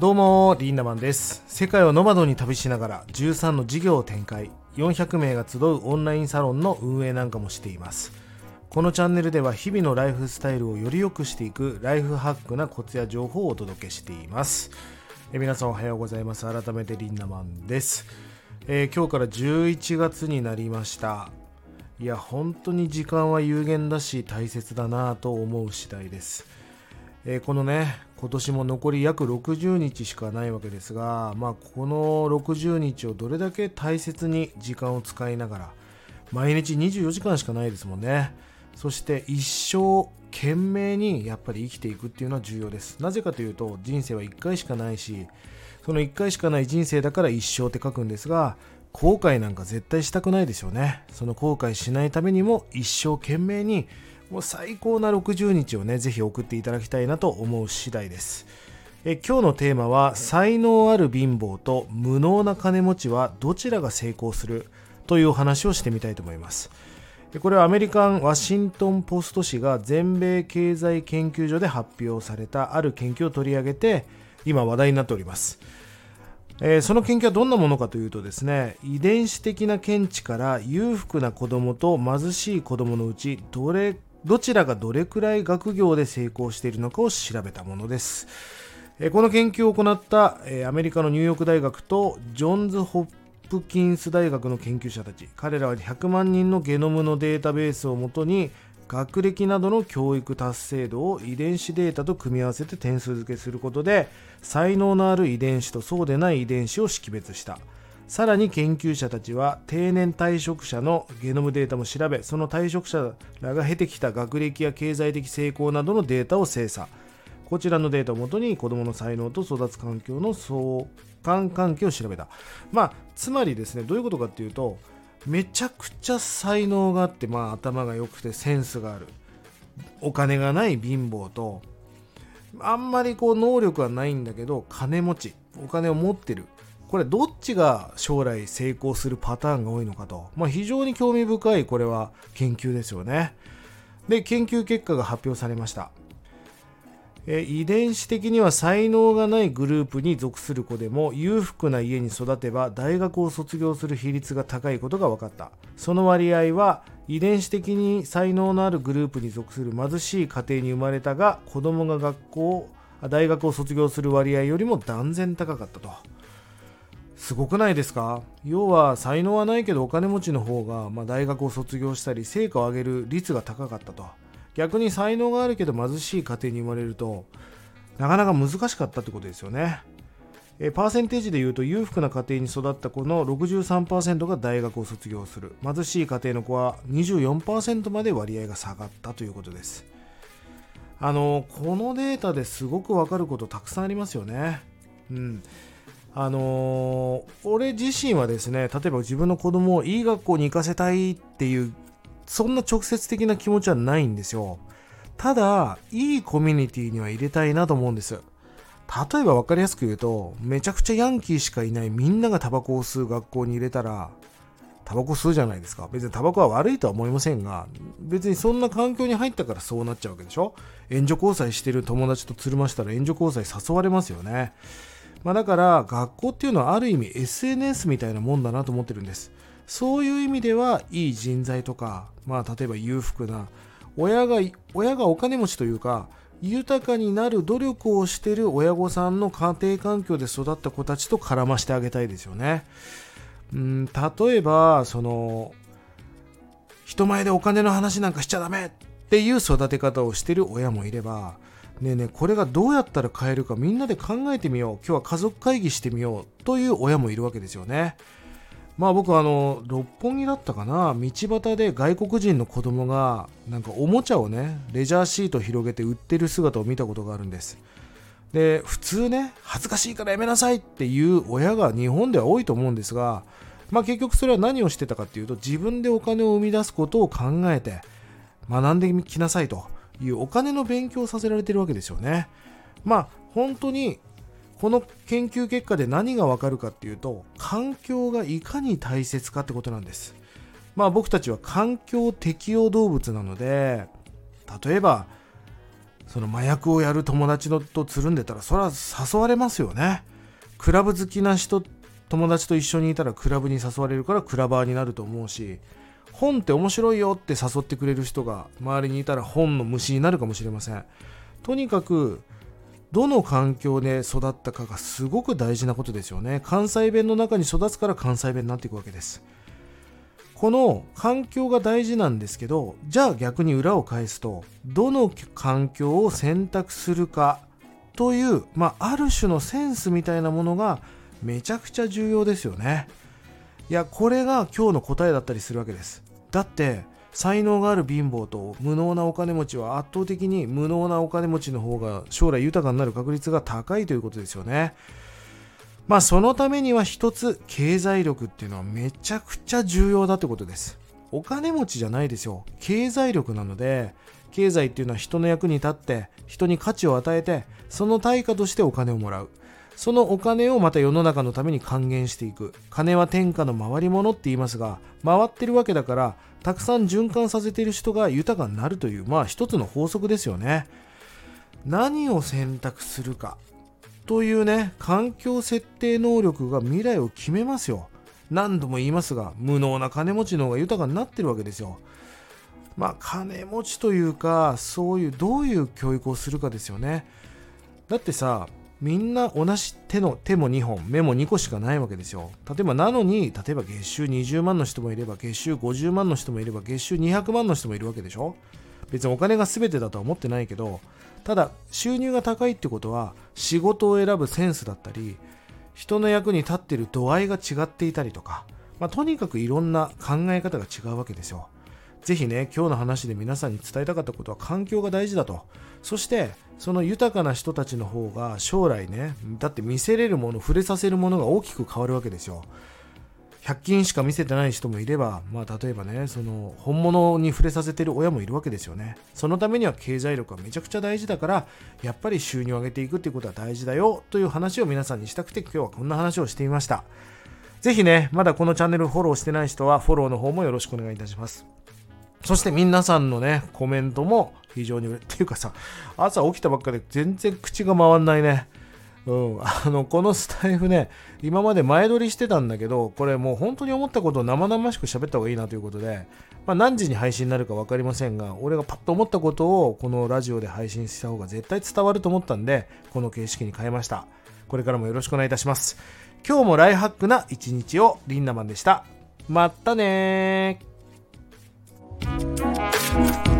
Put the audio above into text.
どうもリンダマンです。世界をノマドに旅しながら13の事業を展開。400名が集うオンラインサロンの運営なんかもしています。このチャンネルでは日々のライフスタイルをより良くしていくライフハックなコツや情報をお届けしています。え皆さんおはようございます。改めてリンダマンです、えー、今日から11月になりました。いや本当に時間は有限だし大切だなぁと思う次第です、えー、このね今年も残り約60日しかないわけですが、まあ、この60日をどれだけ大切に時間を使いながら毎日24時間しかないですもんね。そして一生懸命にやっぱり生きていくっていうのは重要です。なぜかというと人生は1回しかないしその1回しかない人生だから一生って書くんですが後悔なんか絶対したくないですよね。その後悔しないためにも一生懸命にもう最高な60日をね、ぜひ送っていただきたいなと思う次第です。え今日のテーマは、才能ある貧乏と無能な金持ちはどちらが成功する？というお話をしてみたいと思います。これはアメリカン・ワシントン・ポスト紙が全米経済研究所で発表されたある研究を取り上げて今話題になっております。えー、その研究はどんなものかというとですね遺伝子的な見地から裕福な子供と貧しい子供のうちどれどちらがどれくらい学業で成功しているのかを調べたものです。この研究を行ったアメリカのニューヨーク大学とジョンズ・ホップキンス大学の研究者たち彼らは100万人のゲノムのデータベースをもとに学歴などの教育達成度を遺伝子データと組み合わせて点数付けすることで才能のある遺伝子とそうでない遺伝子を識別したさらに研究者たちは定年退職者のゲノムデータも調べその退職者らが経てきた学歴や経済的成功などのデータを精査。こちらのデータをもとに子どもの才能と育つ環境の相関関係を調べた。まあつまりですねどういうことかっていうとめちゃくちゃ才能があって、まあ、頭が良くてセンスがある。お金がない貧乏とあんまりこう能力はないんだけど金持ちお金を持ってる。これどっちが将来成功するパターンが多いのかと、まあ、非常に興味深いこれは研究ですよね。で研究結果が発表されました。え遺伝子的には才能がないグループに属する子でも裕福な家に育てば大学を卒業する比率が高いことが分かった。その割合は遺伝子的に才能のあるグループに属する貧しい家庭に生まれたが子供が学校大学を卒業する割合よりも断然高かったと。すごくないですか？要は才能はないけどお金持ちの方が、まあ、大学を卒業したり成果を上げる率が高かったと。逆に才能があるけど貧しい家庭に生まれるとなかなか難しかったってことですよね。えパーセンテージで言うと裕福な家庭に育った子の63%が大学を卒業する。貧しい家庭の子は24%まで割合が下がったということです。あのこのデータですごくわかることたくさんありますよね。うん。あのー、俺自身はですね例えば自分の子供をいい学校に行かせたいっていうそんな直接的な気持ちはないんですよ。ただいいコミュニティには入れたいなと思うんです。例えば分かりやすく言うとめちゃくちゃヤンキーしかいないみんながタバコを吸う学校に入れたらタバコ吸うじゃないですか。別にタバコは悪いとは思いませんが別にそんな環境に入ったからそうなっちゃうわけでしょ。援助交際してる友達とつるましたら援助交際誘われますよね。まあ、だから学校っていうのはある意味 SNS みたいなもんだなと思ってるんですそういう意味ではいい人材とか、まあ、例えば裕福な親が親がお金持ちというか豊かになる努力をしてる親御さんの家庭環境で育った子たちと絡ましてあげたいですよね。うん例えばその人前でお金の話なんかしちゃダメっていう育て方をしてる親もいればねえねえこれがどうやったら変えるかみんなで考えてみよう。今日は家族会議してみようという親もいるわけですよね。まあ僕あの六本木だったかな。道端で外国人の子供がなんかおもちゃをねレジャーシート広げて売ってる姿を見たことがあるんです。で普通ね恥ずかしいからやめなさいっていう親が日本では多いと思うんですがまあ結局それは何をしてたかっていうと自分でお金を生み出すことを考えて学んできなさいと。いうお金の勉強をさせられてるわけですよね。まあ本当にこの研究結果で何がわかるかっていうと環境がいかに大切かってことなんです。まあ僕たちは環境適応動物なので例えばその麻薬をやる友達のとつるんでたらそれは誘われますよねクラブ好きな人友達と一緒にいたらクラブに誘われるからクラバーになると思うし本って面白いよって誘ってくれる人が周りにいたら本の虫になるかもしれません。とにかくどの環境で育ったかがすごく大事なことですよね。関西弁の中に育つから関西弁になっていくわけです。この環境が大事なんですけどじゃあ逆に裏を返すとどの環境を選択するかという、まあ、ある種のセンスみたいなものがめちゃくちゃ重要ですよね。いやこれが今日の答えだったりするわけです。だって才能がある貧乏と無能なお金持ちは圧倒的に無能なお金持ちの方が将来豊かになる確率が高いということですよね。まあそのためには一つ経済力っていうのはめちゃくちゃ重要だってことです。お金持ちじゃないですよ。経済力なので経済っていうのは人の役に立って人に価値を与えてその対価としてお金をもらう。そのお金をまた世の中のために還元していく。金は天下の回り物って言いますが回ってるわけだからたくさん循環させている人が豊かになるというまあ一つの法則ですよね。何を選択するか。というね環境設定能力が未来を決めますよ。何度も言いますが無能な金持ちの方が豊かになってるわけですよ。まあ金持ちというかそういうどういう教育をするかですよね。だってさみんな同じ手の手も2本目も2個しかないわけですよ。例えばなのに例えば月収20万の人もいれば月収50万の人もいれば月収200万の人もいるわけでしょ。別にお金が全てだとは思ってないけどただ収入が高いってことは仕事を選ぶセンスだったり人の役に立ってる度合いが違っていたりとか、まあ、とにかくいろんな考え方が違うわけですよ。ぜひね今日の話で皆さんに伝えたかったことは環境が大事だと。そしてその豊かな人たちの方が将来ねだって見せれるもの触れさせるものが大きく変わるわけですよ。100均しか見せてない人もいれば、まあ、例えばねその本物に触れさせてる親もいるわけですよね。そのためには経済力はめちゃくちゃ大事だからやっぱり収入を上げていくっていうことは大事だよという話を皆さんにしたくて今日はこんな話をしてみました。ぜひねまだこのチャンネルフォローしてない人はフォローの方もよろしくお願いいたします。そして皆さんのねコメントも非常に嬉っていうかさ、朝起きたばっかで全然口が回んないね。うん、あのこのスタイフね、今まで前撮りしてたんだけど、これもう本当に思ったことを生々しく喋った方がいいなということで、まあ、何時に配信になるか分かりませんが、俺がパッと思ったことをこのラジオで配信した方が絶対伝わると思ったんで、この形式に変えました。これからもよろしくお願いいたします。今日もライハックな一日をリンナマンでした。まったね Thank you.